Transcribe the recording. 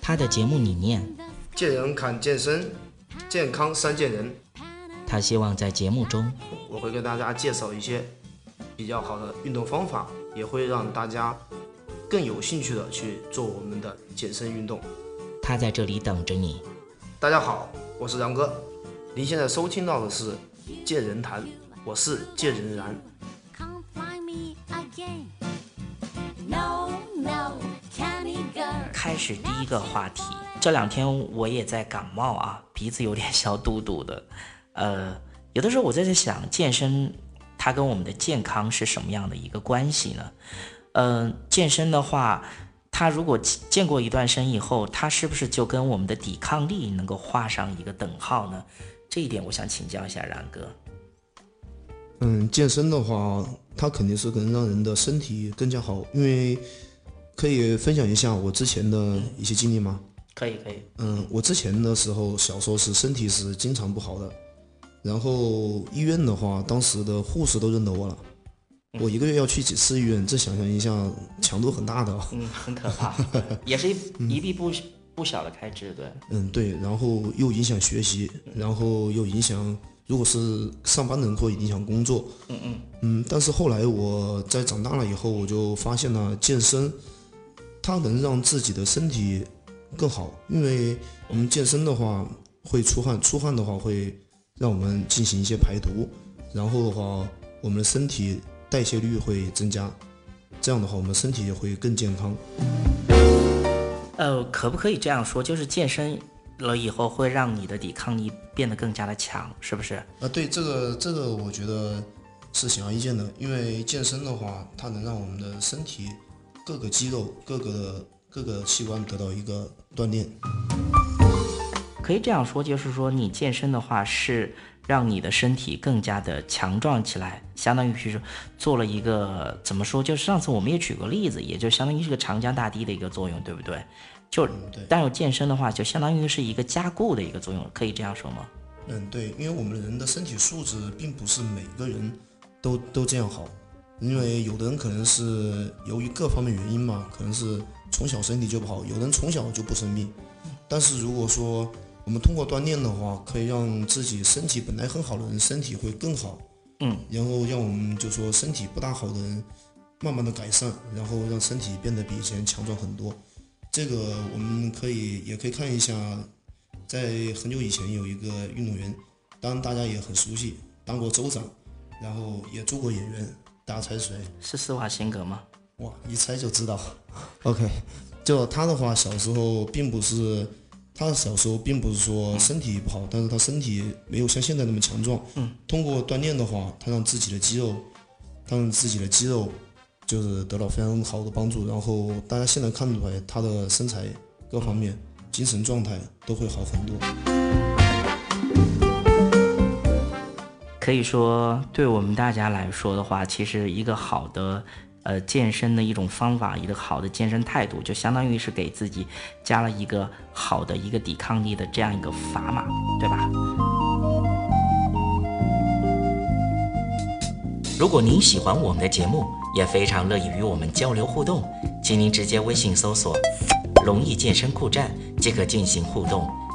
他的节目理念：见人看健身，健康三见人。他希望在节目中，我会跟大家介绍一些比较好的运动方法，也会让大家更有兴趣的去做我们的健身运动。他在这里等着你。大家好，我是杨哥，您现在收听到的是《见人谈》，我是见人然。开始第一个话题，这两天我也在感冒啊，鼻子有点小堵堵的。呃，有的时候我在在想，健身它跟我们的健康是什么样的一个关系呢？嗯，健身的话，它如果健过一段身以后，它是不是就跟我们的抵抗力能够画上一个等号呢？这一点我想请教一下然哥。嗯，健身的话，它肯定是能让人的身体更加好，因为可以分享一下我之前的一些经历吗？可以，可以。嗯，我之前的时候，小时候是身体是经常不好的。然后医院的话，当时的护士都认得我了。我一个月要去几次医院，这想象一下，强度很大的。嗯，很可怕，也是一一笔不不小的开支，对。嗯，对。然后又影响学习，然后又影响，如果是上班的人会影响工作。嗯嗯。嗯，但是后来我在长大了以后，我就发现了健身，它能让自己的身体更好，因为我们健身的话会出汗，出汗的话会。让我们进行一些排毒，然后的话，我们的身体代谢率会增加，这样的话，我们身体也会更健康。呃，可不可以这样说，就是健身了以后会让你的抵抗力变得更加的强，是不是？啊，对，这个这个我觉得是显而易见的，因为健身的话，它能让我们的身体各个肌肉、各个的各个器官得到一个锻炼。可以这样说，就是说你健身的话是让你的身体更加的强壮起来，相当于是做了一个怎么说？就是上次我们也举个例子，也就相当于是个长江大堤的一个作用，对不对？就但有健身的话，就相当于是一个加固的一个作用，可以这样说吗？嗯，对，因为我们人的身体素质并不是每个人都都这样好，因为有的人可能是由于各方面原因嘛，可能是从小身体就不好，有人从小就不生病，但是如果说我们通过锻炼的话，可以让自己身体本来很好的人身体会更好，嗯，然后让我们就说身体不大好的人慢慢的改善，然后让身体变得比以前强壮很多。这个我们可以也可以看一下，在很久以前有一个运动员，当然大家也很熟悉，当过州长，然后也做过演员，大家猜谁？是施瓦辛格吗？哇，一猜就知道。OK，就他的话，小时候并不是。他小时候并不是说身体不好，但是他身体没有像现在那么强壮。嗯，通过锻炼的话，他让自己的肌肉，他让自己的肌肉就是得到非常好的帮助。然后大家现在看出来，他的身材各方面、精神状态都会好很多。可以说，对我们大家来说的话，其实一个好的。呃，健身的一种方法，一个好的健身态度，就相当于是给自己加了一个好的一个抵抗力的这样一个砝码，对吧？如果您喜欢我们的节目，也非常乐意与我们交流互动，请您直接微信搜索“龙易健身酷站”即可进行互动。